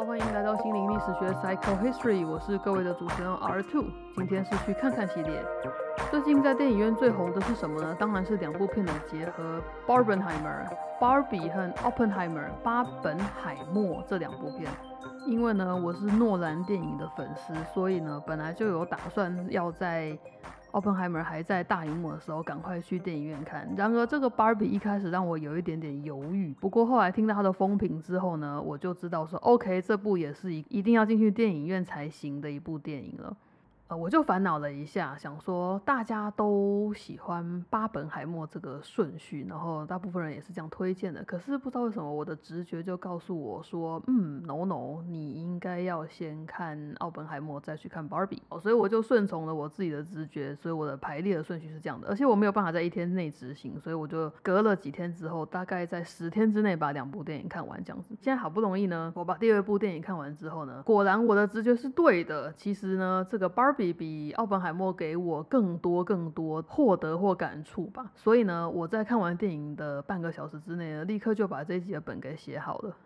好，欢迎来到心灵历史学 Psycho History，我是各位的主持人 R Two。今天是去看看系列。最近在电影院最红的是什么呢？当然是两部片的结合，Barbenheimer、Barbie 和 Oppenheimer 巴本海默这两部片。因为呢，我是诺兰电影的粉丝，所以呢，本来就有打算要在。Openheimer 还在大荧幕的时候，赶快去电影院看。然而，这个 Barbie 一开始让我有一点点犹豫。不过后来听到它的风评之后呢，我就知道说，OK，这部也是一一定要进去电影院才行的一部电影了。呃，我就烦恼了一下，想说大家都喜欢巴本海默这个顺序，然后大部分人也是这样推荐的。可是不知道为什么，我的直觉就告诉我说，嗯，no no，你应该要先看奥本海默，再去看 Barbie。哦，所以我就顺从了我自己的直觉，所以我的排列的顺序是这样的。而且我没有办法在一天内执行，所以我就隔了几天之后，大概在十天之内把两部电影看完这样子。现在好不容易呢，我把第二部电影看完之后呢，果然我的直觉是对的。其实呢，这个 Barbie。比比奥本海默给我更多更多获得或感触吧，所以呢，我在看完电影的半个小时之内呢，立刻就把这一集的本给写好了，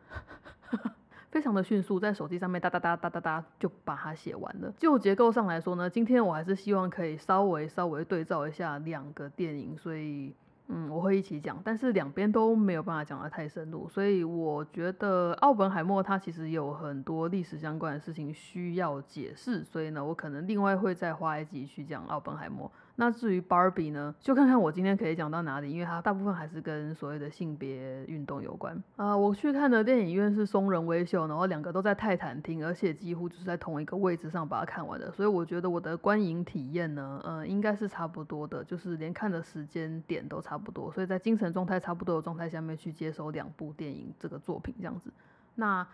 非常的迅速，在手机上面哒哒哒哒哒哒就把它写完了。就结构上来说呢，今天我还是希望可以稍微稍微对照一下两个电影，所以。嗯，我会一起讲，但是两边都没有办法讲得太深入，所以我觉得奥本海默他其实有很多历史相关的事情需要解释，所以呢，我可能另外会再花一集去讲奥本海默。那至于 Barbie 呢，就看看我今天可以讲到哪里，因为它大部分还是跟所谓的性别运动有关啊。我去看的电影院是松仁微秀，然后两个都在泰坦厅，而且几乎就是在同一个位置上把它看完的，所以我觉得我的观影体验呢，呃，应该是差不多的，就是连看的时间点都差不多，所以在精神状态差不多的状态下面去接收两部电影这个作品这样子，那。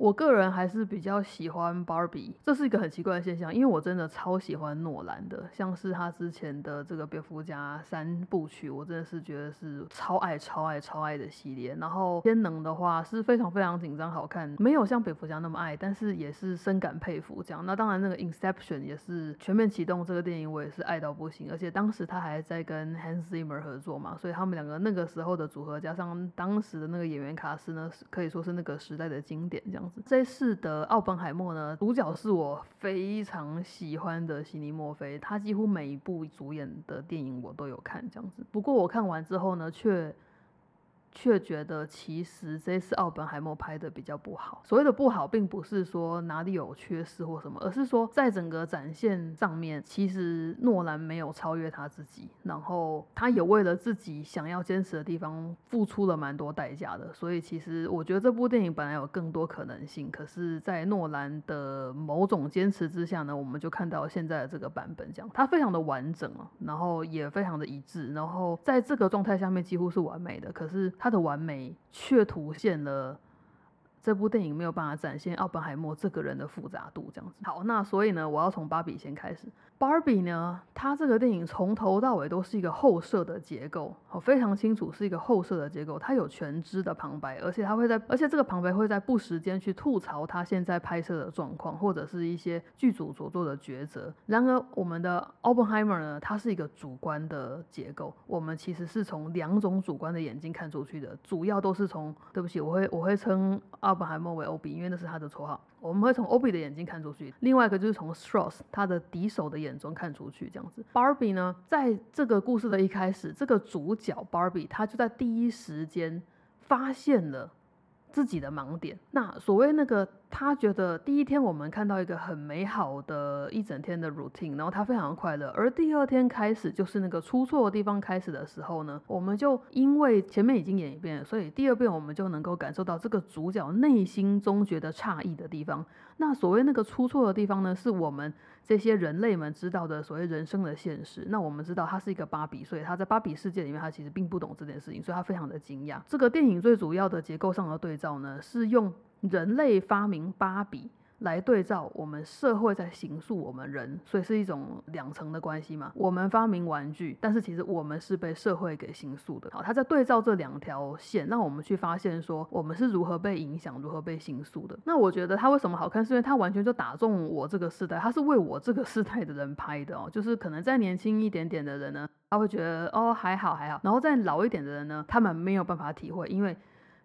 我个人还是比较喜欢 Barbie，这是一个很奇怪的现象，因为我真的超喜欢诺兰的，像是他之前的这个蝙蝠侠三部曲，我真的是觉得是超爱、超爱、超爱的系列。然后天能的话是非常非常紧张好看，没有像蝙蝠侠那么爱，但是也是深感佩服这样。那当然那个 Inception 也是全面启动这个电影，我也是爱到不行，而且当时他还在跟 Hans Zimmer 合作嘛，所以他们两个那个时候的组合加上当时的那个演员卡斯呢，可以说是那个时代的经典这样。这次的奥本海默呢，主角是我非常喜欢的悉尼墨菲，他几乎每一部主演的电影我都有看，这样子。不过我看完之后呢，却。却觉得其实这次奥本海默拍的比较不好。所谓的不好，并不是说哪里有缺失或什么，而是说在整个展现上面，其实诺兰没有超越他自己，然后他也为了自己想要坚持的地方付出了蛮多代价的。所以其实我觉得这部电影本来有更多可能性，可是，在诺兰的某种坚持之下呢，我们就看到现在的这个版本，这样它非常的完整啊，然后也非常的一致，然后在这个状态下面几乎是完美的。可是。他的完美却凸显了这部电影没有办法展现奥本海默这个人的复杂度，这样子。好，那所以呢，我要从芭比先开始。Barbie 呢，它这个电影从头到尾都是一个后设的结构，我非常清楚是一个后设的结构。它有全知的旁白，而且它会在，而且这个旁白会在不时间去吐槽他现在拍摄的状况，或者是一些剧组所做的抉择。然而，我们的 Oppenheimer 呢，它是一个主观的结构，我们其实是从两种主观的眼睛看出去的，主要都是从，对不起，我会我会称奥本海默为 Ob，因为那是他的绰号。我们会从 Ob 的眼睛看出去，另外一个就是从 Strauss 他的敌手的眼中看出去，这样子。Barbie 呢，在这个故事的一开始，这个主角 Barbie 他就在第一时间发现了自己的盲点。那所谓那个。他觉得第一天我们看到一个很美好的一整天的 routine，然后他非常快乐。而第二天开始就是那个出错的地方开始的时候呢，我们就因为前面已经演一遍，所以第二遍我们就能够感受到这个主角内心中觉得诧异的地方。那所谓那个出错的地方呢，是我们这些人类们知道的所谓人生的现实。那我们知道他是一个芭比，所以他在芭比世界里面，他其实并不懂这件事情，所以他非常的惊讶。这个电影最主要的结构上的对照呢，是用。人类发明芭比来对照我们社会在形塑我们人，所以是一种两层的关系嘛。我们发明玩具，但是其实我们是被社会给形塑的。好，他在对照这两条线，让我们去发现说我们是如何被影响、如何被形塑的。那我觉得他为什么好看，是因为他完全就打中我这个时代，他是为我这个时代的人拍的哦。就是可能再年轻一点点的人呢，他会觉得哦还好还好，然后再老一点的人呢，他们没有办法体会，因为。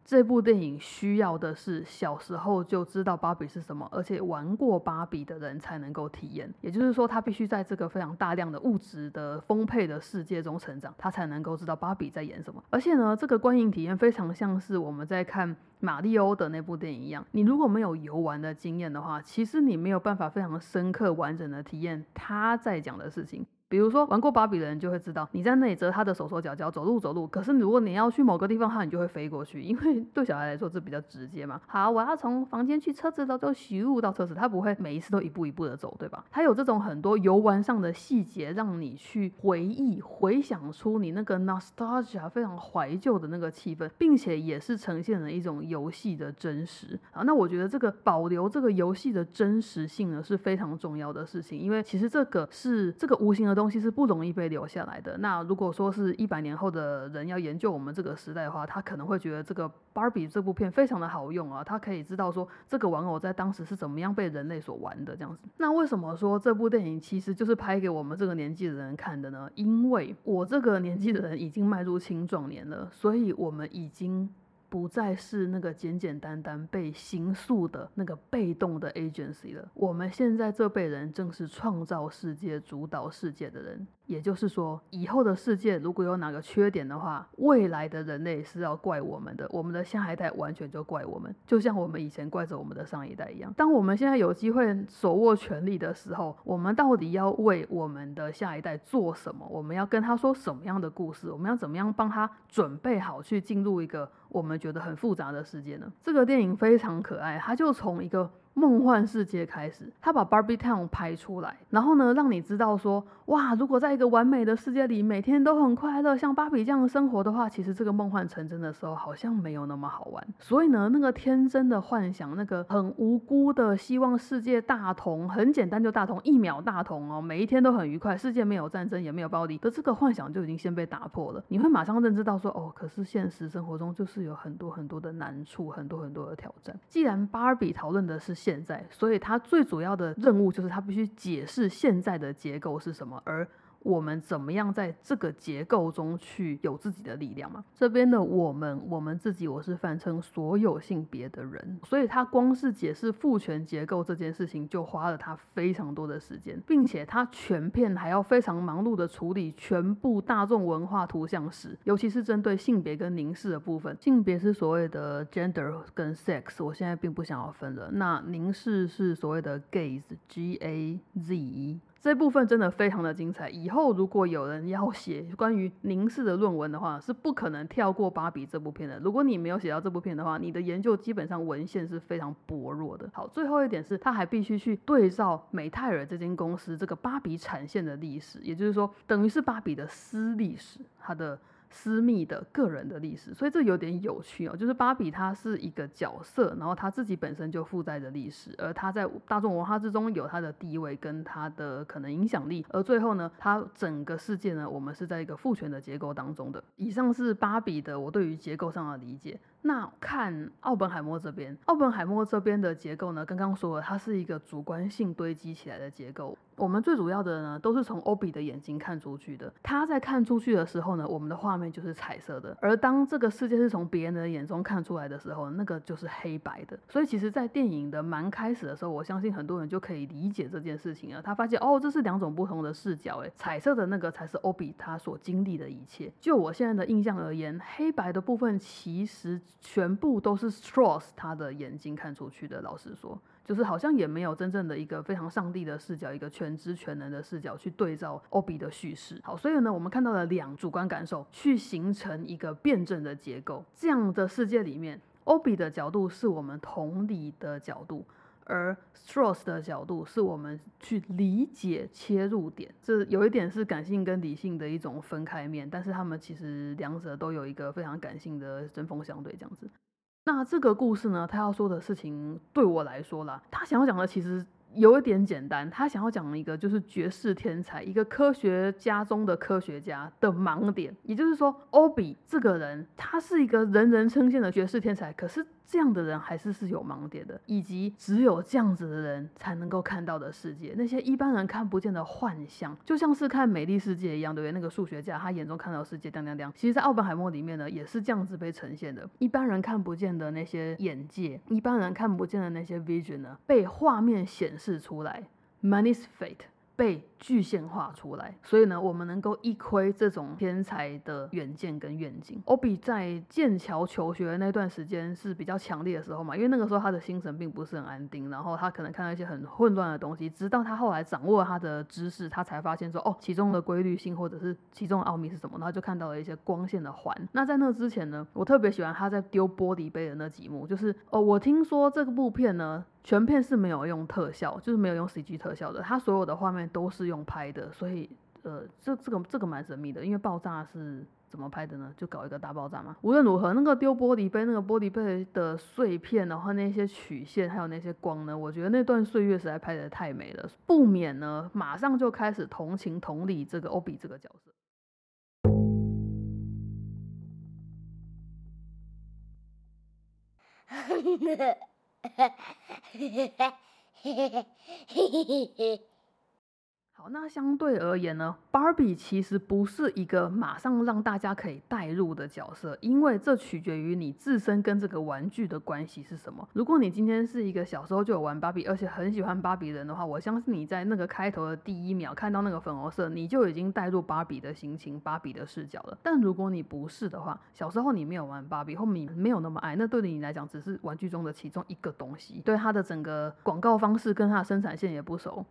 这部电影需要的是小时候就知道芭比是什么，而且玩过芭比的人才能够体验。也就是说，他必须在这个非常大量的物质的丰沛的世界中成长，他才能够知道芭比在演什么。而且呢，这个观影体验非常像是我们在看马里欧的那部电影一样。你如果没有游玩的经验的话，其实你没有办法非常深刻完整的体验他在讲的事情。比如说玩过芭比的人就会知道，你在那里折他的手手脚脚，走路走路。可是如果你要去某个地方，的话你就会飞过去，因为 对小孩来说这比较直接嘛。好，我要从房间去车子的，就咻到车子，他不会每一次都一步一步的走，对吧？他有这种很多游玩上的细节，让你去回忆、回想出你那个 nostalgia 非常怀旧的那个气氛，并且也是呈现了一种游戏的真实啊。那我觉得这个保留这个游戏的真实性呢是非常重要的事情，因为其实这个是这个无形的东。西是不容易被留下来的。那如果说是一百年后的人要研究我们这个时代的话，他可能会觉得这个芭比这部片非常的好用啊，他可以知道说这个玩偶在当时是怎么样被人类所玩的这样子。那为什么说这部电影其实就是拍给我们这个年纪的人看的呢？因为我这个年纪的人已经迈入青壮年了，所以我们已经。不再是那个简简单单被形塑的那个被动的 agency 了。我们现在这辈人正是创造世界、主导世界的人。也就是说，以后的世界如果有哪个缺点的话，未来的人类是要怪我们的，我们的下一代完全就怪我们，就像我们以前怪着我们的上一代一样。当我们现在有机会手握权力的时候，我们到底要为我们的下一代做什么？我们要跟他说什么样的故事？我们要怎么样帮他准备好去进入一个我们觉得很复杂的世界呢？这个电影非常可爱，它就从一个。梦幻世界开始，他把 Barbie Town 拍出来，然后呢，让你知道说，哇，如果在一个完美的世界里，每天都很快乐，像芭比这样的生活的话，其实这个梦幻成真的时候，好像没有那么好玩。所以呢，那个天真的幻想，那个很无辜的希望世界大同，很简单就大同，一秒大同哦，每一天都很愉快，世界没有战争，也没有暴力的这个幻想就已经先被打破了。你会马上认知到说，哦，可是现实生活中就是有很多很多的难处，很多很多的挑战。既然芭比讨论的是。现在，所以他最主要的任务就是他必须解释现在的结构是什么，而。我们怎么样在这个结构中去有自己的力量嘛？这边的我们，我们自己，我是泛称所有性别的人，所以他光是解释父权结构这件事情，就花了他非常多的时间，并且他全片还要非常忙碌的处理全部大众文化图像史，尤其是针对性别跟凝视的部分。性别是所谓的 gender 跟 sex，我现在并不想要分了。那凝视是所谓的 gaze，G A Z E。这部分真的非常的精彩。以后如果有人要写关于凝视的论文的话，是不可能跳过《芭比》这部片的。如果你没有写到这部片的话，你的研究基本上文献是非常薄弱的。好，最后一点是，他还必须去对照美泰尔这间公司这个芭比产线的历史，也就是说，等于是芭比的私历史，它的。私密的个人的历史，所以这有点有趣哦。就是芭比她是一个角色，然后她自己本身就负载着历史，而她在大众文化之中有她的地位跟她的可能影响力。而最后呢，她整个世界呢，我们是在一个父权的结构当中的。以上是芭比的我对于结构上的理解。那看奥本海默这边，奥本海默这边的结构呢，刚刚说了，它是一个主观性堆积起来的结构。我们最主要的呢，都是从欧比的眼睛看出去的。他在看出去的时候呢，我们的画面就是彩色的；而当这个世界是从别人的眼中看出来的时候，那个就是黑白的。所以其实，在电影的蛮开始的时候，我相信很多人就可以理解这件事情了。他发现哦，这是两种不同的视角，诶，彩色的那个才是欧比他所经历的一切。就我现在的印象而言，黑白的部分其实全部都是 Strauss 他的眼睛看出去的。老实说。就是好像也没有真正的一个非常上帝的视角，一个全知全能的视角去对照欧比的叙事。好，所以呢，我们看到了两主观感受去形成一个辩证的结构。这样的世界里面，欧比的角度是我们同理的角度，而 Strauss 的角度是我们去理解切入点。这有一点是感性跟理性的一种分开面，但是他们其实两者都有一个非常感性的针锋相对这样子。那这个故事呢？他要说的事情，对我来说啦，他想要讲的其实有一点简单。他想要讲一个就是绝世天才，一个科学家中的科学家的盲点。也就是说，欧比这个人，他是一个人人称羡的绝世天才，可是。这样的人还是是有盲点的，以及只有这样子的人才能够看到的世界，那些一般人看不见的幻象，就像是看美丽世界一样，对不对？那个数学家他眼中看到世界，亮亮亮。其实，在奥本海默里面呢，也是这样子被呈现的，一般人看不见的那些眼界，一般人看不见的那些 vision 呢，被画面显示出来，money's fate。被具现化出来，所以呢，我们能够一窥这种天才的远见跟愿景。欧比在剑桥求学的那段时间是比较强烈的时候嘛，因为那个时候他的心神并不是很安定，然后他可能看到一些很混乱的东西，直到他后来掌握了他的知识，他才发现说，哦，其中的规律性或者是其中的奥秘是什么，然后就看到了一些光线的环。那在那之前呢，我特别喜欢他在丢玻璃杯的那几幕，就是哦，我听说这部片呢。全片是没有用特效，就是没有用 CG 特效的，他所有的画面都是用拍的，所以呃，这这个这个蛮神秘的，因为爆炸是怎么拍的呢？就搞一个大爆炸嘛。无论如何，那个丢玻璃杯，那个玻璃杯的碎片，然后那些曲线，还有那些光呢，我觉得那段岁月实在拍的太美了，不免呢，马上就开始同情同理这个欧比这个角色。好，那相对而言呢，Barbie 其实不是一个马上让大家可以代入的角色，因为这取决于你自身跟这个玩具的关系是什么。如果你今天是一个小时候就有玩芭比，而且很喜欢芭比人的话，我相信你在那个开头的第一秒看到那个粉红色，你就已经带入芭比的心情、芭比的视角了。但如果你不是的话，小时候你没有玩芭比，后面没有那么爱，那对你来讲只是玩具中的其中一个东西，对它的整个广告方式跟它的生产线也不熟。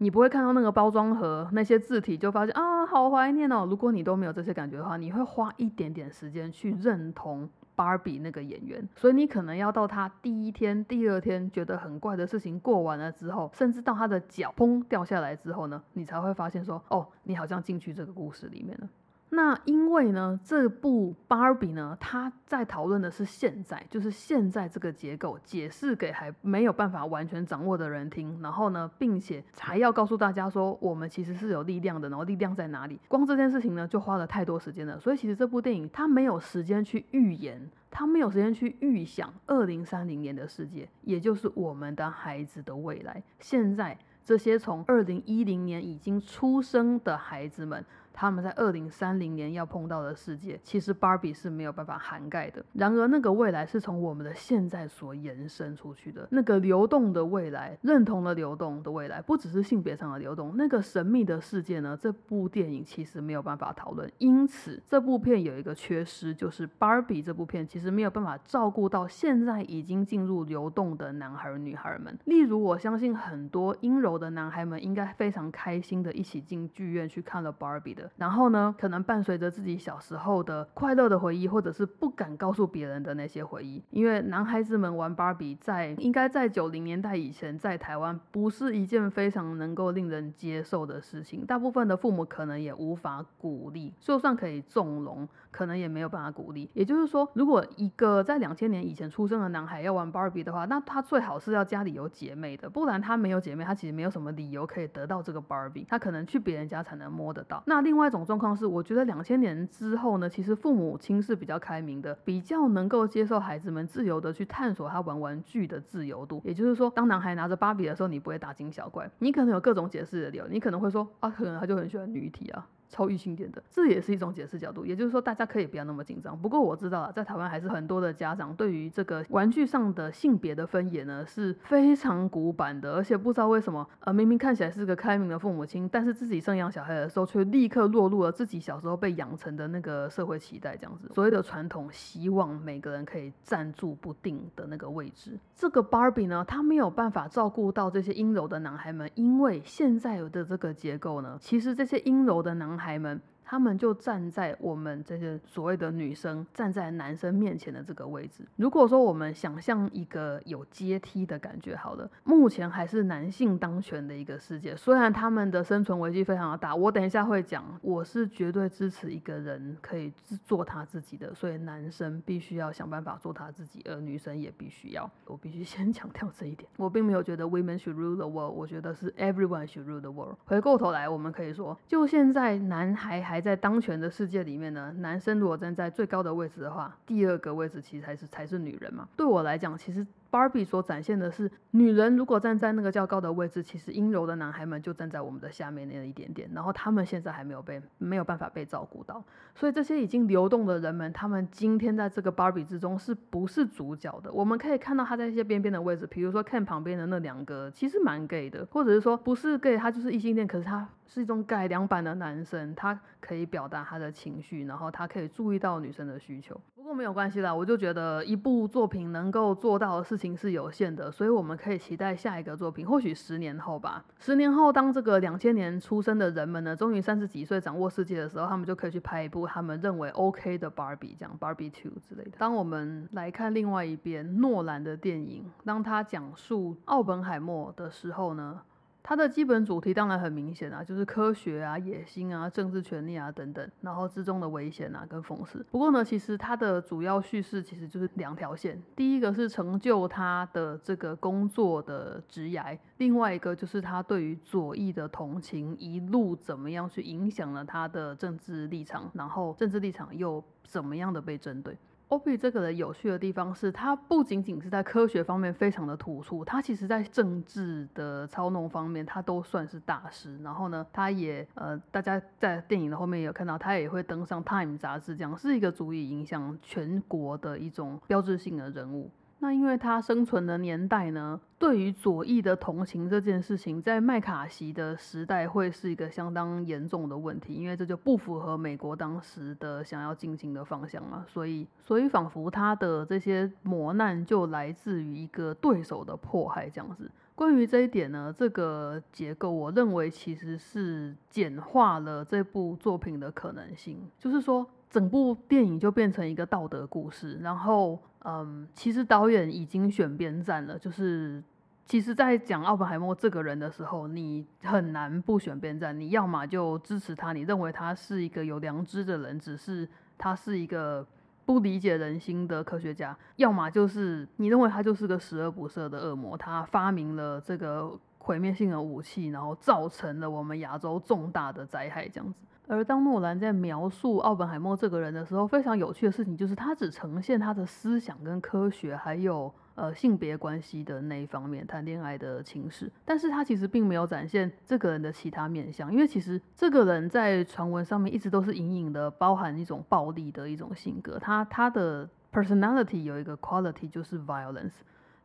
你不会看到那个包装盒那些字体就发现啊，好怀念哦。如果你都没有这些感觉的话，你会花一点点时间去认同芭比那个演员。所以你可能要到他第一天、第二天觉得很怪的事情过完了之后，甚至到他的脚砰掉下来之后呢，你才会发现说，哦，你好像进去这个故事里面了。那因为呢，这部芭比呢，它在讨论的是现在，就是现在这个结构，解释给还没有办法完全掌握的人听，然后呢，并且还要告诉大家说，我们其实是有力量的，然后力量在哪里？光这件事情呢，就花了太多时间了。所以其实这部电影它没有时间去预言，它没有时间去预想二零三零年的世界，也就是我们的孩子的未来。现在这些从二零一零年已经出生的孩子们。他们在二零三零年要碰到的世界，其实芭比是没有办法涵盖的。然而，那个未来是从我们的现在所延伸出去的，那个流动的未来，认同的流动的未来，不只是性别上的流动，那个神秘的世界呢？这部电影其实没有办法讨论。因此，这部片有一个缺失，就是芭比这部片其实没有办法照顾到现在已经进入流动的男孩女孩们。例如，我相信很多阴柔的男孩们应该非常开心的一起进剧院去看了芭比然后呢，可能伴随着自己小时候的快乐的回忆，或者是不敢告诉别人的那些回忆。因为男孩子们玩芭比，在应该在九零年代以前，在台湾不是一件非常能够令人接受的事情。大部分的父母可能也无法鼓励，就算可以纵容，可能也没有办法鼓励。也就是说，如果一个在两千年以前出生的男孩要玩芭比的话，那他最好是要家里有姐妹的，不然他没有姐妹，他其实没有什么理由可以得到这个芭比。他可能去别人家才能摸得到。那另另另外一种状况是，我觉得两千年之后呢，其实父母亲是比较开明的，比较能够接受孩子们自由的去探索他玩玩具的自由度。也就是说，当男孩拿着芭比的时候，你不会大惊小怪，你可能有各种解释的理由，你可能会说啊，可能他就很喜欢女体啊。超异性点的，这也是一种解释角度。也就是说，大家可以不要那么紧张。不过我知道了，在台湾还是很多的家长对于这个玩具上的性别的分野呢是非常古板的，而且不知道为什么，呃，明明看起来是个开明的父母亲，但是自己生养小孩的时候，却立刻落入了自己小时候被养成的那个社会期待，这样子。所谓的传统希望每个人可以站住不定的那个位置。这个 Barbie 呢，他没有办法照顾到这些阴柔的男孩们，因为现在的这个结构呢，其实这些阴柔的男孩们。他们就站在我们这些所谓的女生站在男生面前的这个位置。如果说我们想象一个有阶梯的感觉，好了，目前还是男性当权的一个世界。虽然他们的生存危机非常的大，我等一下会讲，我是绝对支持一个人可以做他自己的，所以男生必须要想办法做他自己，而女生也必须要。我必须先 强调这一点。我并没有觉得 women should rule the world，我觉得是 everyone should rule the world。回过头来，我们可以说，就现在男孩还。在当权的世界里面呢，男生如果站在最高的位置的话，第二个位置其实才是才是女人嘛。对我来讲，其实。Barbie 所展现的是，女人如果站在那个较高的位置，其实阴柔的男孩们就站在我们的下面那一点点，然后他们现在还没有被没有办法被照顾到，所以这些已经流动的人们，他们今天在这个 Barbie 之中是不是主角的？我们可以看到他在一些边边的位置，比如说看旁边的那两个，其实蛮 gay 的，或者是说不是 gay，他就是异性恋，可是他是一种改良版的男生，他可以表达他的情绪，然后他可以注意到女生的需求。不过没有关系啦，我就觉得一部作品能够做到的事情是有限的，所以我们可以期待下一个作品，或许十年后吧。十年后，当这个两千年出生的人们呢，终于三十几岁掌握世界的时候，他们就可以去拍一部他们认为 OK 的 Barbie，这样 Barbie Two 之类的。当我们来看另外一边诺兰的电影，当他讲述奥本海默的时候呢？它的基本主题当然很明显啊，就是科学啊、野心啊、政治权利啊等等，然后之中的危险啊跟讽刺。不过呢，其实它的主要叙事其实就是两条线，第一个是成就他的这个工作的职涯，另外一个就是他对于左翼的同情，一路怎么样去影响了他的政治立场，然后政治立场又怎么样的被针对。欧比这个人有趣的地方是，他不仅仅是在科学方面非常的突出，他其实在政治的操弄方面，他都算是大师。然后呢，他也呃，大家在电影的后面也有看到，他也会登上《Time》杂志，这样是一个足以影响全国的一种标志性的人物。那因为他生存的年代呢，对于左翼的同情这件事情，在麦卡锡的时代会是一个相当严重的问题，因为这就不符合美国当时的想要进行的方向了。所以，所以仿佛他的这些磨难就来自于一个对手的迫害这样子。关于这一点呢，这个结构我认为其实是简化了这部作品的可能性，就是说整部电影就变成一个道德故事，然后。嗯，其实导演已经选边站了。就是，其实，在讲奥本海默这个人的时候，你很难不选边站。你要么就支持他，你认为他是一个有良知的人，只是他是一个不理解人心的科学家；要么就是你认为他就是个十恶不赦的恶魔，他发明了这个毁灭性的武器，然后造成了我们亚洲重大的灾害，这样子。而当诺兰在描述奥本海默这个人的时候，非常有趣的事情就是他只呈现他的思想跟科学，还有呃性别关系的那一方面，谈恋爱的情史，但是他其实并没有展现这个人的其他面相，因为其实这个人在传闻上面一直都是隐隐的包含一种暴力的一种性格，他他的 personality 有一个 quality 就是 violence，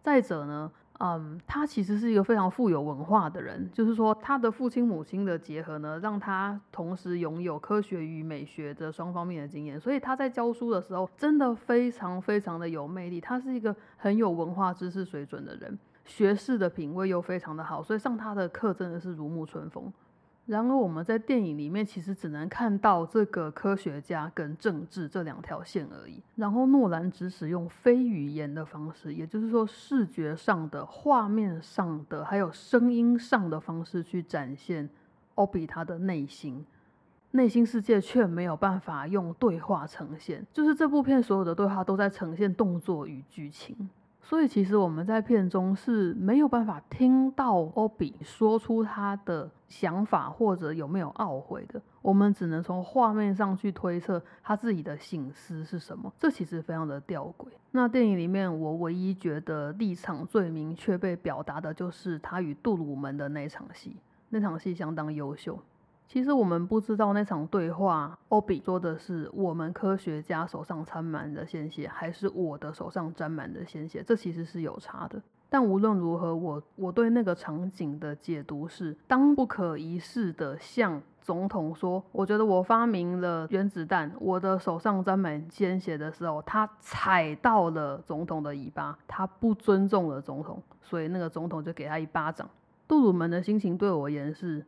再者呢。嗯，他其实是一个非常富有文化的人，就是说他的父亲母亲的结合呢，让他同时拥有科学与美学的双方面的经验，所以他在教书的时候真的非常非常的有魅力。他是一个很有文化知识水准的人，学士的品味又非常的好，所以上他的课真的是如沐春风。然而我们在电影里面其实只能看到这个科学家跟政治这两条线而已。然后诺兰只使用非语言的方式，也就是说视觉上的、画面上的，还有声音上的方式去展现欧比他的内心，内心世界却没有办法用对话呈现。就是这部片所有的对话都在呈现动作与剧情。所以其实我们在片中是没有办法听到欧比说出他的想法或者有没有懊悔的，我们只能从画面上去推测他自己的心思是什么。这其实非常的吊诡。那电影里面我唯一觉得立场最明确被表达的就是他与杜鲁门的那场戏，那场戏相当优秀。其实我们不知道那场对话，欧比说的是我们科学家手上沾满了鲜血，还是我的手上沾满了鲜血？这其实是有差的。但无论如何，我我对那个场景的解读是：当不可一世的向总统说，我觉得我发明了原子弹，我的手上沾满鲜血的时候，他踩到了总统的尾巴，他不尊重了总统，所以那个总统就给他一巴掌。杜鲁门的心情对我而言是。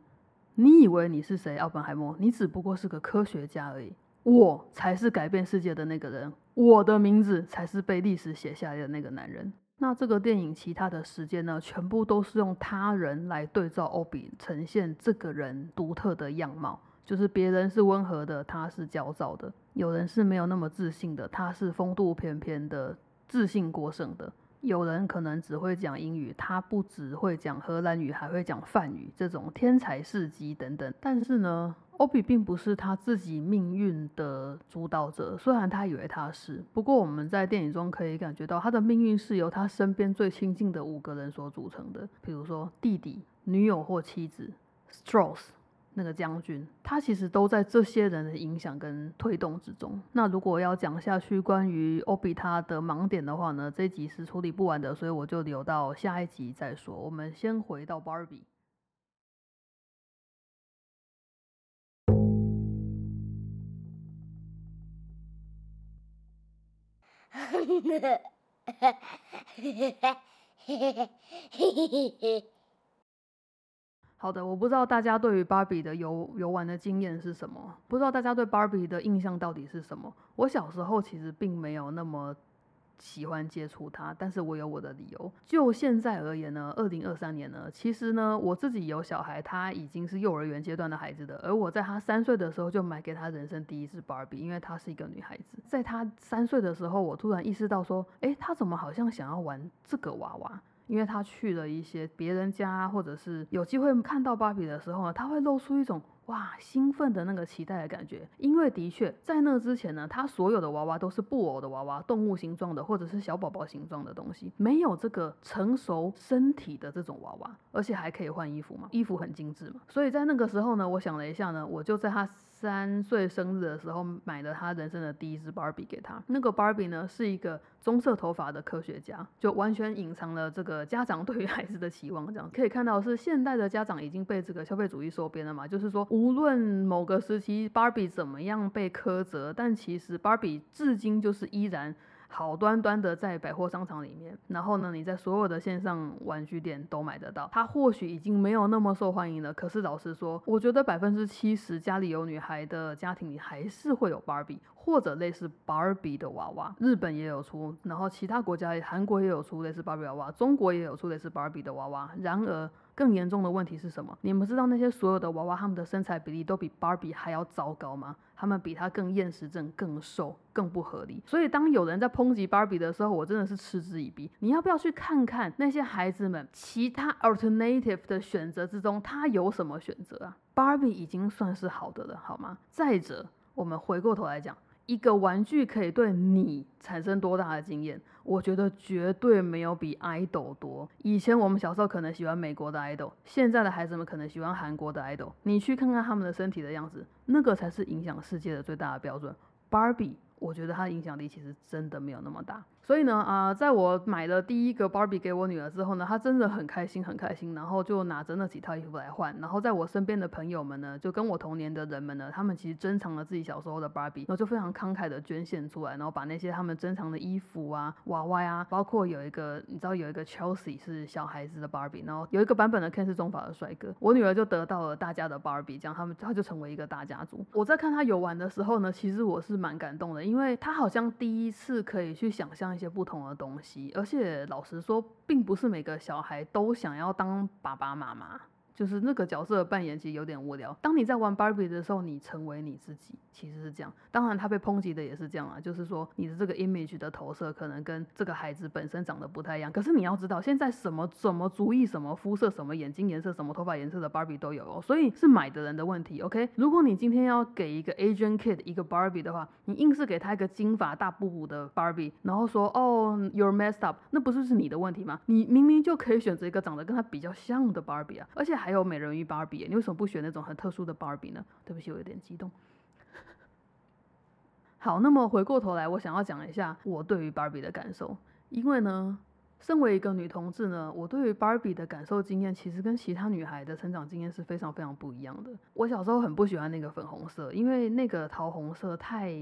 你以为你是谁，奥本海默？你只不过是个科学家而已。我才是改变世界的那个人，我的名字才是被历史写下来的那个男人。那这个电影其他的时间呢，全部都是用他人来对照欧比，呈现这个人独特的样貌。就是别人是温和的，他是焦躁的；有人是没有那么自信的，他是风度翩翩的、自信过剩的。有人可能只会讲英语，他不只会讲荷兰语，还会讲梵语，这种天才事迹等等。但是呢，欧比并不是他自己命运的主导者，虽然他以为他是。不过我们在电影中可以感觉到，他的命运是由他身边最亲近的五个人所组成的，比如说弟弟、女友或妻子、Strauss。那个将军，他其实都在这些人的影响跟推动之中。那如果要讲下去关于欧比他的盲点的话呢，这集是处理不完的，所以我就留到下一集再说。我们先回到 Barbie。好的，我不知道大家对于芭比的游游玩的经验是什么，不知道大家对芭比的印象到底是什么。我小时候其实并没有那么喜欢接触它，但是我有我的理由。就现在而言呢，二零二三年呢，其实呢，我自己有小孩，他已经是幼儿园阶段的孩子的，而我在他三岁的时候就买给他人生第一只芭比，因为她是一个女孩子。在他三岁的时候，我突然意识到说，诶，他怎么好像想要玩这个娃娃？因为他去了一些别人家，或者是有机会看到芭比的时候呢，他会露出一种哇兴奋的那个期待的感觉。因为的确在那之前呢，他所有的娃娃都是布偶的娃娃，动物形状的或者是小宝宝形状的东西，没有这个成熟身体的这种娃娃，而且还可以换衣服嘛，衣服很精致嘛。所以在那个时候呢，我想了一下呢，我就在他。三岁生日的时候，买了他人生的第一只芭比给他。那个芭比呢，是一个棕色头发的科学家，就完全隐藏了这个家长对于孩子的期望。这样可以看到，是现代的家长已经被这个消费主义收编了嘛？就是说，无论某个时期芭比怎么样被苛责，但其实芭比至今就是依然。好端端的在百货商场里面，然后呢，你在所有的线上玩具店都买得到。它或许已经没有那么受欢迎了，可是老实说，我觉得百分之七十家里有女孩的家庭里还是会有芭比或者类似芭比的娃娃。日本也有出，然后其他国家，韩国也有出类似芭比娃娃，中国也有出类似芭比的娃娃。然而，更严重的问题是什么？你们知道那些所有的娃娃，他们的身材比例都比芭比还要糟糕吗？他们比她更厌食症、更瘦、更不合理。所以当有人在抨击芭比的时候，我真的是嗤之以鼻。你要不要去看看那些孩子们其他 alternative 的选择之中，他有什么选择啊？芭比已经算是好的了，好吗？再者，我们回过头来讲。一个玩具可以对你产生多大的经验？我觉得绝对没有比 idol 多。以前我们小时候可能喜欢美国的 idol，现在的孩子们可能喜欢韩国的 idol。你去看看他们的身体的样子，那个才是影响世界的最大的标准。Barbie，我觉得它的影响力其实真的没有那么大。所以呢，啊，在我买了第一个芭比给我女儿之后呢，她真的很开心，很开心，然后就拿着那几套衣服来换。然后在我身边的朋友们呢，就跟我同年的人们呢，他们其实珍藏了自己小时候的芭比，然后就非常慷慨的捐献出来，然后把那些他们珍藏的衣服啊、娃娃啊，包括有一个你知道有一个 Chelsea 是小孩子的芭比，然后有一个版本的 Ken 是中法的帅哥，我女儿就得到了大家的芭比，这样他们他就成为一个大家族。我在看他游玩的时候呢，其实我是蛮感动的，因为他好像第一次可以去想象一些不同的东。西，而且老实说，并不是每个小孩都想要当爸爸妈妈。就是那个角色扮演其实有点无聊。当你在玩 Barbie 的时候，你成为你自己，其实是这样。当然，他被抨击的也是这样啊，就是说你的这个 image 的投射可能跟这个孩子本身长得不太一样。可是你要知道，现在什么什么族裔、什么肤色、什么眼睛颜色、什么头发颜色的 Barbie 都有哦，所以是买的人的问题。OK，如果你今天要给一个 Asian kid 一个 Barbie 的话，你硬是给他一个金发大布布的 Barbie，然后说哦 you're messed up，那不是是你的问题吗？你明明就可以选择一个长得跟他比较像的 Barbie 啊，而且还。还有美人鱼芭比，你为什么不选那种很特殊的芭比呢？对不起，我有点激动。好，那么回过头来，我想要讲一下我对于芭比的感受。因为呢，身为一个女同志呢，我对于芭比的感受经验，其实跟其他女孩的成长经验是非常非常不一样的。我小时候很不喜欢那个粉红色，因为那个桃红色太。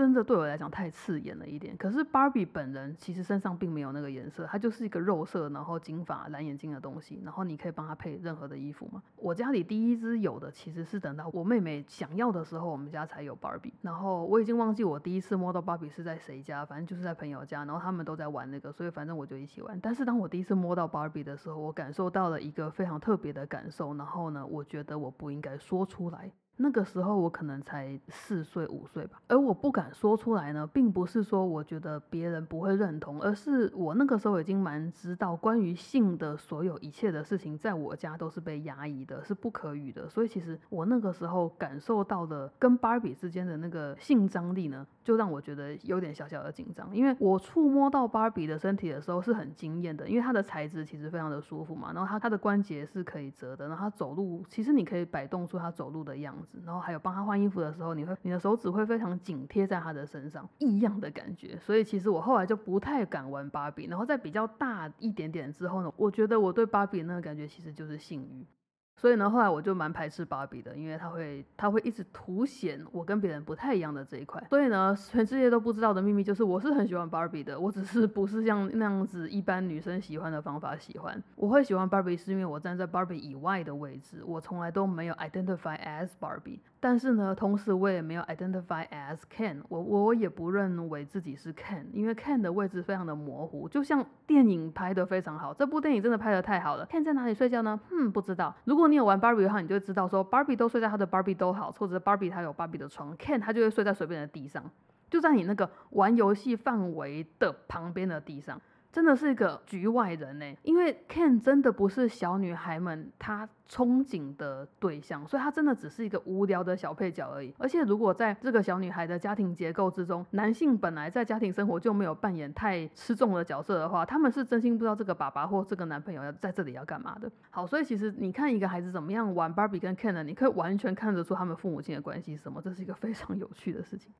真的对我来讲太刺眼了一点。可是芭比本人其实身上并没有那个颜色，它就是一个肉色，然后金发、蓝眼睛的东西。然后你可以帮她配任何的衣服吗？我家里第一只有的其实是等到我妹妹想要的时候，我们家才有芭比。然后我已经忘记我第一次摸到芭比是在谁家，反正就是在朋友家，然后他们都在玩那个，所以反正我就一起玩。但是当我第一次摸到芭比的时候，我感受到了一个非常特别的感受。然后呢，我觉得我不应该说出来。那个时候我可能才四岁五岁吧，而我不敢说出来呢，并不是说我觉得别人不会认同，而是我那个时候已经蛮知道关于性的所有一切的事情，在我家都是被压抑的，是不可语的。所以其实我那个时候感受到的跟芭比之间的那个性张力呢，就让我觉得有点小小的紧张，因为我触摸到芭比的身体的时候是很惊艳的，因为它的材质其实非常的舒服嘛，然后它它的关节是可以折的，然后它走路其实你可以摆动出它走路的样子。然后还有帮他换衣服的时候，你会你的手指会非常紧贴在他的身上，异样的感觉。所以其实我后来就不太敢玩芭比。然后在比较大一点点之后呢，我觉得我对芭比那个感觉其实就是性欲。所以呢，后来我就蛮排斥芭比的，因为它会，它会一直凸显我跟别人不太一样的这一块。所以呢，全世界都不知道的秘密就是，我是很喜欢芭比的，我只是不是像那样子一般女生喜欢的方法喜欢。我会喜欢芭比，是因为我站在芭比以外的位置，我从来都没有 identify as Barbie。但是呢，同时我也没有 identify as Ken，我我也不认为自己是 Ken，因为 Ken 的位置非常的模糊，就像电影拍的非常好，这部电影真的拍的太好了。Ken 在哪里睡觉呢？嗯，不知道。如果你有玩 Barbie 的话，你就会知道说 Barbie 都睡在他的 Barbie 都好，或者 Barbie 他有 Barbie 的床，Ken 他就会睡在随便的地上，就在你那个玩游戏范围的旁边的地上。真的是一个局外人呢，因为 Ken 真的不是小女孩们她憧憬的对象，所以她真的只是一个无聊的小配角而已。而且如果在这个小女孩的家庭结构之中，男性本来在家庭生活就没有扮演太吃重的角色的话，他们是真心不知道这个爸爸或这个男朋友要在这里要干嘛的。好，所以其实你看一个孩子怎么样玩 Barbie 跟 Ken 呢？你可以完全看得出他们父母亲的关系是什么，这是一个非常有趣的事情。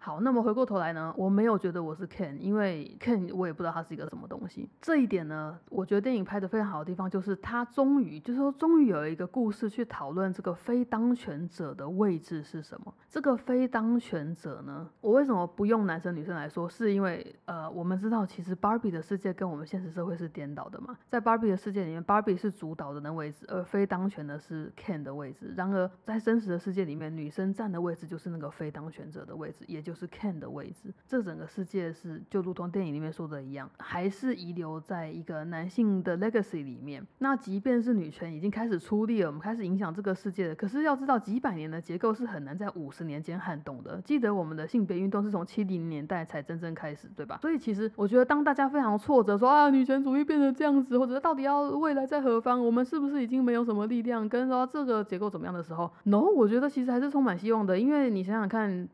好，那么回过头来呢，我没有觉得我是 Ken，因为 Ken 我也不知道他是一个什么东西。这一点呢，我觉得电影拍的非常好的地方，就是他终于，就是说终于有一个故事去讨论这个非当权者的位置是什么。这个非当权者呢，我为什么不用男生女生来说？是因为呃，我们知道其实 Barbie 的世界跟我们现实社会是颠倒的嘛。在 Barbie 的世界里面，Barbie 是主导的那位置，而非当权的是 Ken 的位置。然而在真实的世界里面，女生站的位置就是那个非当权者的位置，也就是 Ken 的位置。这整个世界是就如同电影里面说的一样，还是遗留在一个男性的 legacy 里面。那即便是女权已经开始出力了，我们开始影响这个世界了，可是要知道几百年的结构是很难在五十年间撼动的。记得我们的性别运动是从七零年代才真正开始，对吧？所以其实我觉得，当大家非常挫折，说啊女权主义变成这样子，或者到底要未来在何方，我们是不是已经没有什么力量，跟说这个结构怎么样的时候，no，我觉得其实还是充满希望的，因为你想想看。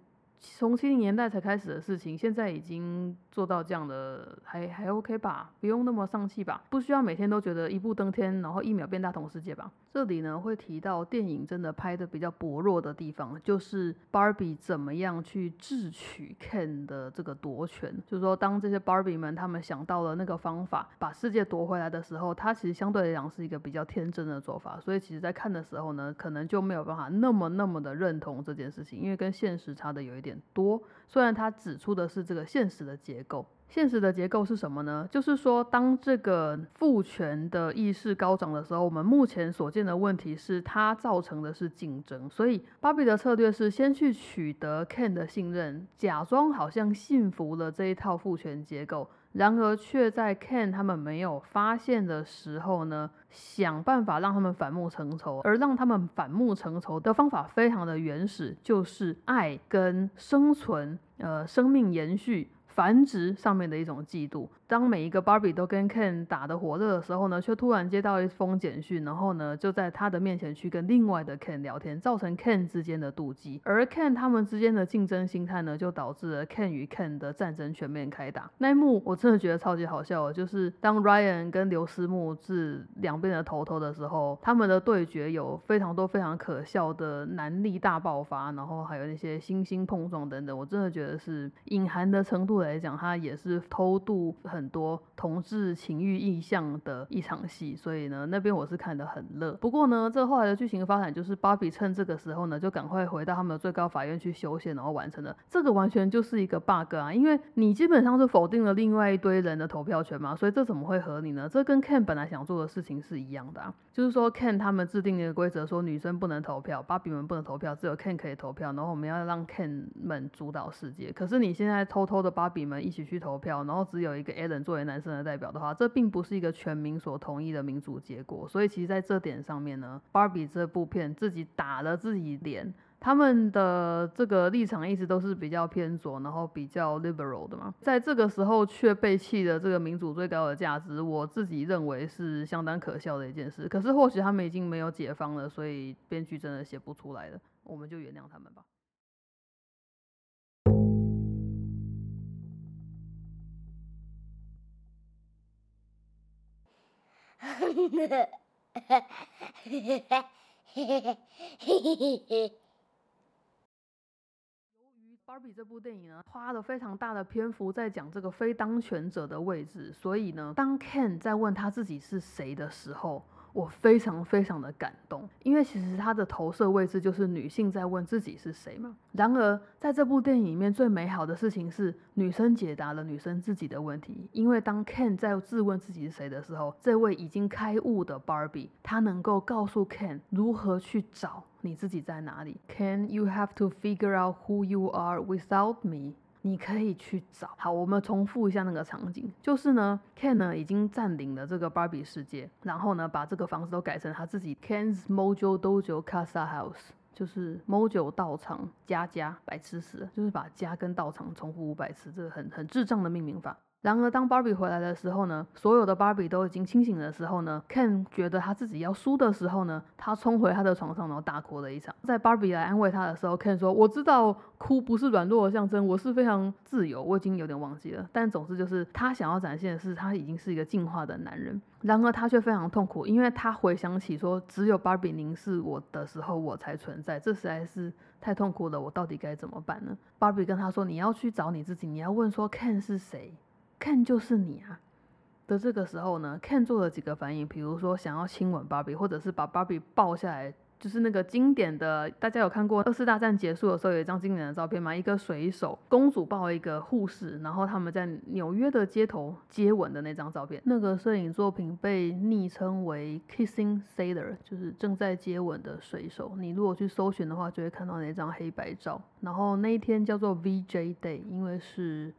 从七零年代才开始的事情，现在已经做到这样的，还还 OK 吧？不用那么丧气吧？不需要每天都觉得一步登天，然后一秒变大同世界吧？这里呢会提到电影真的拍的比较薄弱的地方，就是 Barbie 怎么样去智取 Ken 的这个夺权。就是说，当这些 Barbie 们他们想到了那个方法，把世界夺回来的时候，它其实相对来讲是一个比较天真的做法。所以其实在看的时候呢，可能就没有办法那么那么的认同这件事情，因为跟现实差的有一点。多，虽然他指出的是这个现实的结构，现实的结构是什么呢？就是说，当这个父权的意识高涨的时候，我们目前所见的问题是它造成的是竞争。所以，芭比的策略是先去取得 Ken 的信任，假装好像信服了这一套父权结构。然而，却在 Ken 他们没有发现的时候呢，想办法让他们反目成仇。而让他们反目成仇的方法非常的原始，就是爱跟生存，呃，生命延续。繁殖上面的一种嫉妒。当每一个 Barbie 都跟 Ken 打得火热的时候呢，却突然接到一封简讯，然后呢就在他的面前去跟另外的 Ken 聊天，造成 Ken 之间的妒忌。而 Ken 他们之间的竞争心态呢，就导致了 Ken 与 Ken 的战争全面开打。那一幕我真的觉得超级好笑，就是当 Ryan 跟刘思慕是两边的头头的时候，他们的对决有非常多非常可笑的男力大爆发，然后还有那些星星碰撞等等，我真的觉得是隐含的程度。来讲，它也是偷渡很多同志情欲意象的一场戏，所以呢，那边我是看得很乐。不过呢，这后来的剧情发展就是芭比趁这个时候呢，就赶快回到他们的最高法院去修宪，然后完成了。这个完全就是一个 bug 啊，因为你基本上是否定了另外一堆人的投票权嘛，所以这怎么会合理呢？这跟 Ken 本来想做的事情是一样的啊，就是说 Ken 他们制定一个规则，说女生不能投票，芭比们不能投票，只有 Ken 可以投票，然后我们要让 Ken 们主导世界。可是你现在偷偷的芭比们一起去投票，然后只有一个等作为男生的代表的话，这并不是一个全民所同意的民主结果。所以其实在这点上面呢 bar 比这部片自己打了自己脸。他们的这个立场一直都是比较偏左，然后比较 liberal 的嘛，在这个时候却被弃的这个民主最高的价值，我自己认为是相当可笑的一件事。可是或许他们已经没有解放了，所以编剧真的写不出来了，我们就原谅他们吧。由于《芭比这部电影呢，花了非常大的篇幅在讲这个非当权者的位置，所以呢，当 Ken 在问他自己是谁的时候。我非常非常的感动，因为其实他的投射位置就是女性在问自己是谁嘛。然而，在这部电影里面最美好的事情是女生解答了女生自己的问题。因为当 Ken 在质问自己是谁的时候，这位已经开悟的 Barbie，他能够告诉 Ken 如何去找你自己在哪里。Ken，you have to figure out who you are without me。你可以去找。好，我们重复一下那个场景，就是呢，Ken 呢已经占领了这个 Barbie 世界，然后呢，把这个房子都改成他自己 Ken's Mojo Dojo Casa House，就是 Mojo 道场家家白痴死，就是把家跟道场重复五百次，这个很很智障的命名法。然而，当 Barbie 回来的时候呢，所有的 Barbie 都已经清醒的时候呢，Ken 觉得他自己要输的时候呢，他冲回他的床上，然后大哭了一场。在 Barbie 来安慰他的时候，Ken 说：“我知道哭不是软弱的象征，我是非常自由。”我已经有点忘记了，但总之就是他想要展现的是他已经是一个进化的男人。然而他却非常痛苦，因为他回想起说，只有 Barbie 凝视我的时候，我才存在，这实在是太痛苦了。我到底该怎么办呢？Barbie 跟他说：“你要去找你自己，你要问说 Ken 是谁。”看就是你啊的这个时候呢，Ken 做了几个反应，比如说想要亲吻芭比或者是把芭比抱下来，就是那个经典的，大家有看过二次大战结束的时候有一张经典的照片吗？一个水手公主抱一个护士，然后他们在纽约的街头接吻的那张照片。那个摄影作品被昵称为 Kissing Sailor，就是正在接吻的水手。你如果去搜寻的话，就会看到那张黑白照。然后那一天叫做 VJ Day，因为是。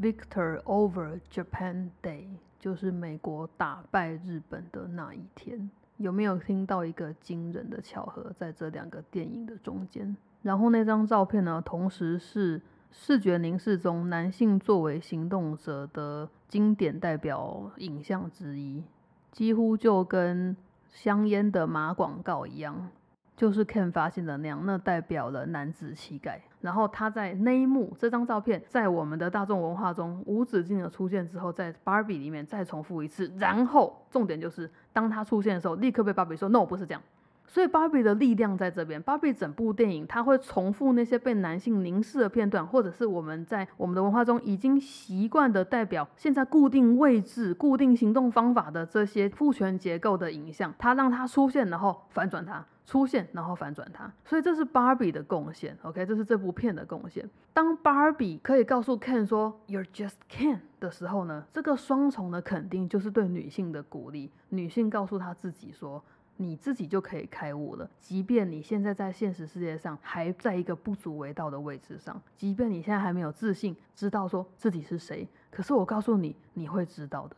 Victor over Japan Day 就是美国打败日本的那一天。有没有听到一个惊人的巧合在这两个电影的中间？然后那张照片呢，同时是视觉凝视中男性作为行动者的经典代表影像之一，几乎就跟香烟的马广告一样。就是 Ken 发现的那样，那代表了男子气概。然后他在那一幕，这张照片在我们的大众文化中无止境的出现之后，在 Barbie 里面再重复一次。然后重点就是，当他出现的时候，立刻被 Barbie 说 “No，不是这样”。所以 Barbie 的力量在这边。Barbie 整部电影，它会重复那些被男性凝视的片段，或者是我们在我们的文化中已经习惯的代表现在固定位置、固定行动方法的这些父权结构的影像，它让它出现，然后反转它。出现，然后反转它，所以这是 Barbie 的贡献，OK，这是这部片的贡献。当 Barbie 可以告诉 Ken 说 You're just Ken 的时候呢，这个双重的肯定就是对女性的鼓励。女性告诉她自己说，你自己就可以开悟了，即便你现在在现实世界上还在一个不足为道的位置上，即便你现在还没有自信，知道说自己是谁，可是我告诉你，你会知道的。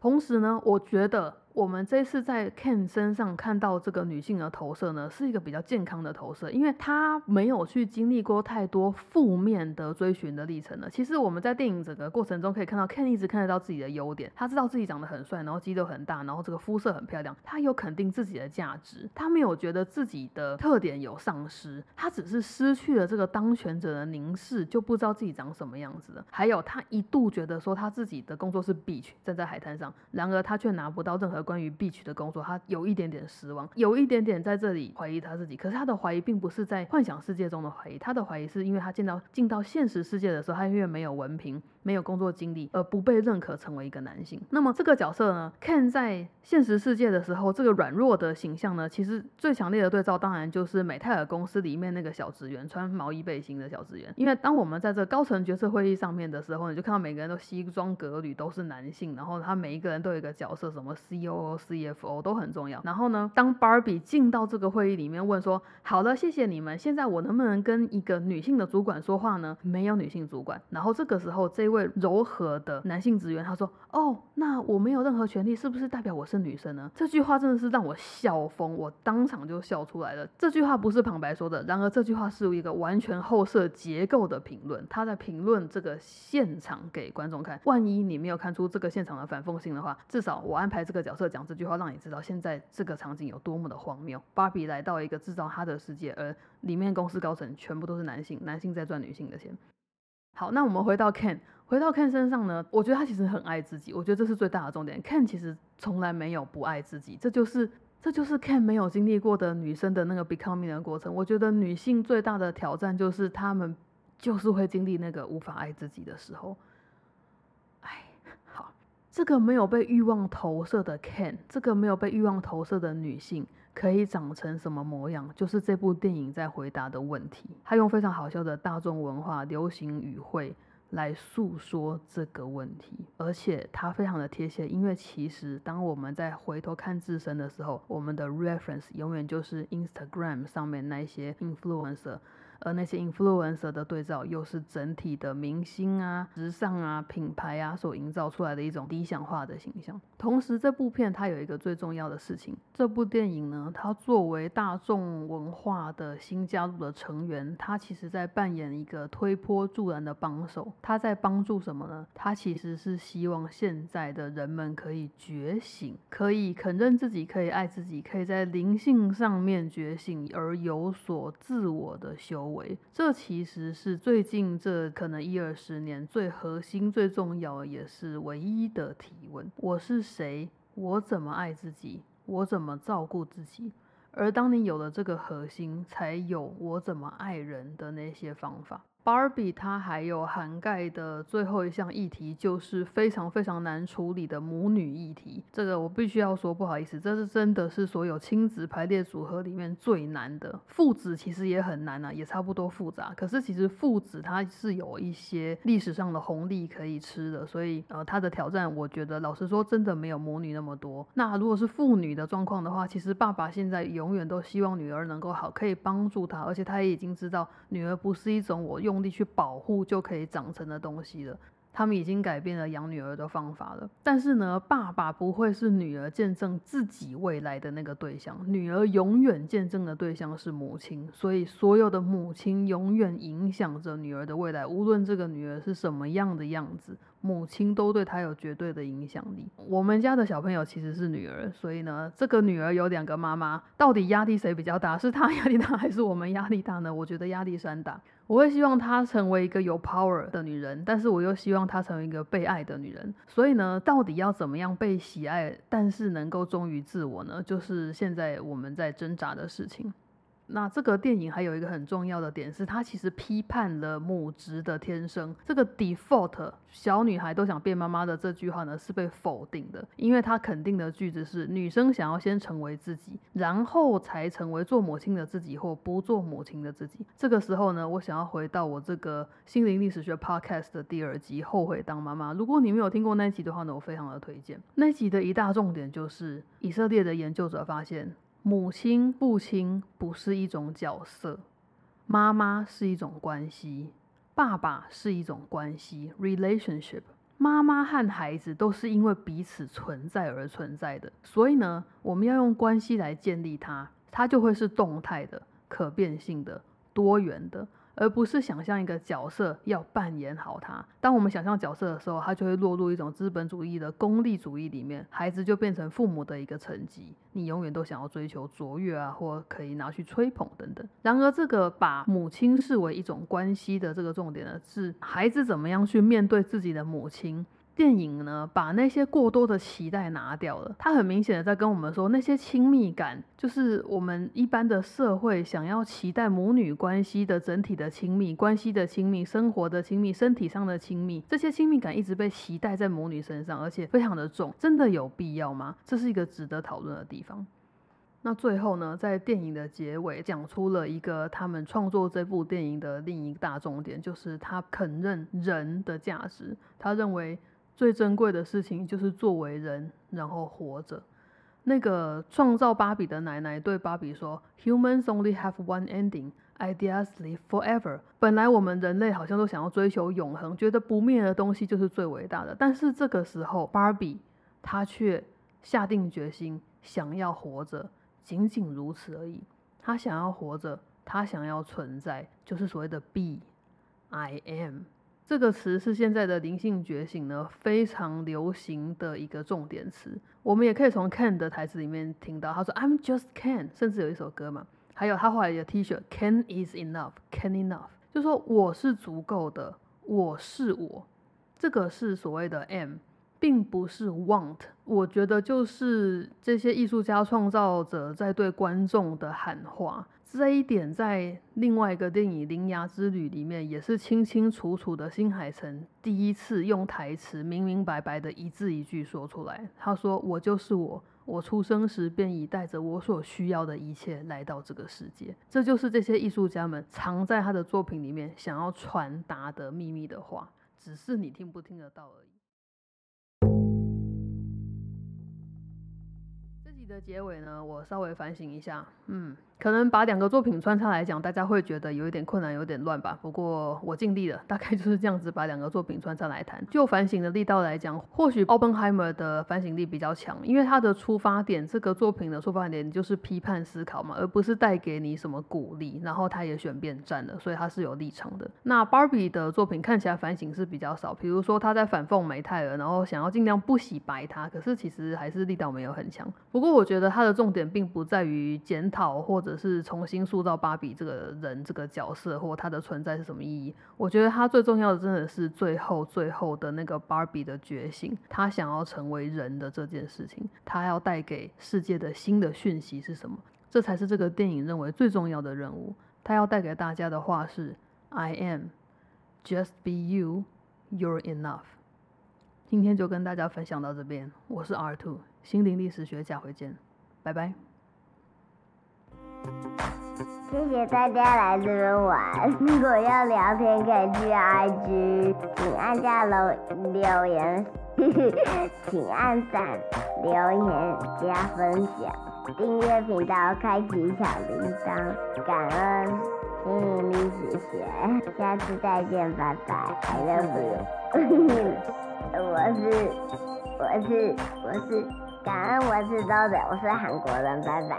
同时呢，我觉得。我们这次在 Ken 身上看到这个女性的投射呢，是一个比较健康的投射，因为她没有去经历过太多负面的追寻的历程了。其实我们在电影整个过程中可以看到，Ken 一直看得到自己的优点，他知道自己长得很帅，然后肌肉很大，然后这个肤色很漂亮，他有肯定自己的价值，他没有觉得自己的特点有丧失，他只是失去了这个当权者的凝视，就不知道自己长什么样子了。还有他一度觉得说他自己的工作是 beach，站在海滩上，然而他却拿不到任何。关于 b 区的工作，他有一点点失望，有一点点在这里怀疑他自己。可是他的怀疑并不是在幻想世界中的怀疑，他的怀疑是因为他见到进到现实世界的时候，他因为没有文凭。没有工作经历而不被认可成为一个男性，那么这个角色呢？Ken 在现实世界的时候，这个软弱的形象呢，其实最强烈的对照当然就是美泰尔公司里面那个小职员，穿毛衣背心的小职员。因为当我们在这高层决策会议上面的时候，你就看到每个人都西装革履，都是男性，然后他每一个人都有一个角色，什么 COO、CFO 都很重要。然后呢，当 Barbie 进到这个会议里面问说：“好了，谢谢你们，现在我能不能跟一个女性的主管说话呢？”没有女性主管。然后这个时候这一位柔和的男性职员他说：“哦，那我没有任何权利，是不是代表我是女生呢？”这句话真的是让我笑疯，我当场就笑出来了。这句话不是旁白说的，然而这句话是一个完全后设结构的评论，他在评论这个现场给观众看。万一你没有看出这个现场的反讽性的话，至少我安排这个角色讲这句话，让你知道现在这个场景有多么的荒谬。芭比来到一个制造他的世界，而里面公司高层全部都是男性，男性在赚女性的钱。好，那我们回到 Ken，回到 Ken 身上呢？我觉得他其实很爱自己，我觉得这是最大的重点。Ken 其实从来没有不爱自己，这就是这就是 Ken 没有经历过的女生的那个 becoming 的过程。我觉得女性最大的挑战就是她们就是会经历那个无法爱自己的时候。哎，好，这个没有被欲望投射的 Ken，这个没有被欲望投射的女性。可以长成什么模样？就是这部电影在回答的问题。他用非常好笑的大众文化、流行语汇来诉说这个问题，而且它非常的贴切。因为其实当我们在回头看自身的时候，我们的 reference 永远就是 Instagram 上面那些 influencer。而那些 influencer 的对照，又是整体的明星啊、时尚啊、品牌啊所营造出来的一种理想化的形象。同时，这部片它有一个最重要的事情，这部电影呢，它作为大众文化的新加入的成员，它其实在扮演一个推波助澜的帮手。它在帮助什么呢？它其实是希望现在的人们可以觉醒，可以肯认自己，可以爱自己，可以在灵性上面觉醒，而有所自我的修。为，这其实是最近这可能一二十年最核心、最重要，也是唯一的提问：我是谁？我怎么爱自己？我怎么照顾自己？而当你有了这个核心，才有我怎么爱人的那些方法。Barbie 它还有涵盖的最后一项议题，就是非常非常难处理的母女议题。这个我必须要说，不好意思，这是真的是所有亲子排列组合里面最难的。父子其实也很难啊，也差不多复杂。可是其实父子它是有一些历史上的红利可以吃的，所以呃，它的挑战，我觉得老实说，真的没有母女那么多。那如果是父女的状况的话，其实爸爸现在永远都希望女儿能够好，可以帮助他，而且他也已经知道女儿不是一种我用。用力去保护就可以长成的东西了。他们已经改变了养女儿的方法了。但是呢，爸爸不会是女儿见证自己未来的那个对象，女儿永远见证的对象是母亲。所以，所有的母亲永远影响着女儿的未来，无论这个女儿是什么样的样子。母亲都对他有绝对的影响力。我们家的小朋友其实是女儿，所以呢，这个女儿有两个妈妈，到底压力谁比较大？是她压力大还是我们压力大呢？我觉得压力山大。我会希望她成为一个有 power 的女人，但是我又希望她成为一个被爱的女人。所以呢，到底要怎么样被喜爱，但是能够忠于自我呢？就是现在我们在挣扎的事情。那这个电影还有一个很重要的点是，它其实批判了母职的天生。这个 default 小女孩都想变妈妈的这句话呢，是被否定的，因为它肯定的句子是女生想要先成为自己，然后才成为做母亲的自己或不做母亲的自己。这个时候呢，我想要回到我这个心灵历史学 podcast 的第二集《后悔当妈妈》。如果你没有听过那集的话呢，我非常的推荐。那集的一大重点就是以色列的研究者发现。母亲、父亲不是一种角色，妈妈是一种关系，爸爸是一种关系 （relationship）。妈妈和孩子都是因为彼此存在而存在的，所以呢，我们要用关系来建立它，它就会是动态的、可变性的、多元的。而不是想象一个角色要扮演好他。当我们想象角色的时候，他就会落入一种资本主义的功利主义里面，孩子就变成父母的一个层级，你永远都想要追求卓越啊，或可以拿去吹捧等等。然而，这个把母亲视为一种关系的这个重点呢，是孩子怎么样去面对自己的母亲。电影呢，把那些过多的期待拿掉了。他很明显的在跟我们说，那些亲密感，就是我们一般的社会想要期待母女关系的整体的亲密关系的亲密、生活的亲密、身体上的亲密，这些亲密感一直被期待在母女身上，而且非常的重。真的有必要吗？这是一个值得讨论的地方。那最后呢，在电影的结尾讲出了一个他们创作这部电影的另一个大重点，就是他肯认人的价值。他认为。最珍贵的事情就是作为人，然后活着。那个创造芭比的奶奶对芭比说：“Humans only have one ending, ideas live forever。”本来我们人类好像都想要追求永恒，觉得不灭的东西就是最伟大的。但是这个时候，芭比她却下定决心想要活着，仅仅如此而已。她想要活着，她想要存在，就是所谓的 “be I am”。这个词是现在的灵性觉醒呢非常流行的一个重点词。我们也可以从 Ken 的台词里面听到，他说 "I'm just Ken"，甚至有一首歌嘛，还有他后来的 T 恤 "Ken is enough"，Ken enough，就说我是足够的，我是我。这个是所谓的 am，并不是 want。我觉得就是这些艺术家创造者在对观众的喊话。这一点在另外一个电影《铃芽之旅》里面也是清清楚楚的。新海诚第一次用台词明明白白的一字一句说出来，他说：“我就是我，我出生时便已带着我所需要的一切来到这个世界。”这就是这些艺术家们藏在他的作品里面想要传达的秘密的话，只是你听不听得到而已。的结尾呢，我稍微反省一下，嗯。可能把两个作品穿插来讲，大家会觉得有一点困难，有点乱吧。不过我尽力了，大概就是这样子把两个作品穿插来谈。就反省的力道来讲，或许奥本海默的反省力比较强，因为他的出发点，这个作品的出发点就是批判思考嘛，而不是带给你什么鼓励。然后他也选边站了，所以他是有立场的。那 Barbie 的作品看起来反省是比较少，比如说他在反讽梅泰尔，然后想要尽量不洗白他，可是其实还是力道没有很强。不过我我觉得他的重点并不在于检讨或者。是重新塑造芭比这个人这个角色，或他的存在是什么意义？我觉得他最重要的真的是最后最后的那个芭比的觉醒，他想要成为人的这件事情，他要带给世界的新的讯息是什么？这才是这个电影认为最重要的任务。他要带给大家的话是：I am just be you, you're enough。今天就跟大家分享到这边，我是 R Two 心灵历史学，下回见，拜拜。谢谢大家来这边玩。如果要聊天，可以去 IG，请按下留留言，请按赞、留言、加分享、订阅频道、开启小铃铛。感恩心灵历史学，下次再见，拜拜，I love you。我是我是我是感恩，我知道的。我是韩国人，拜拜。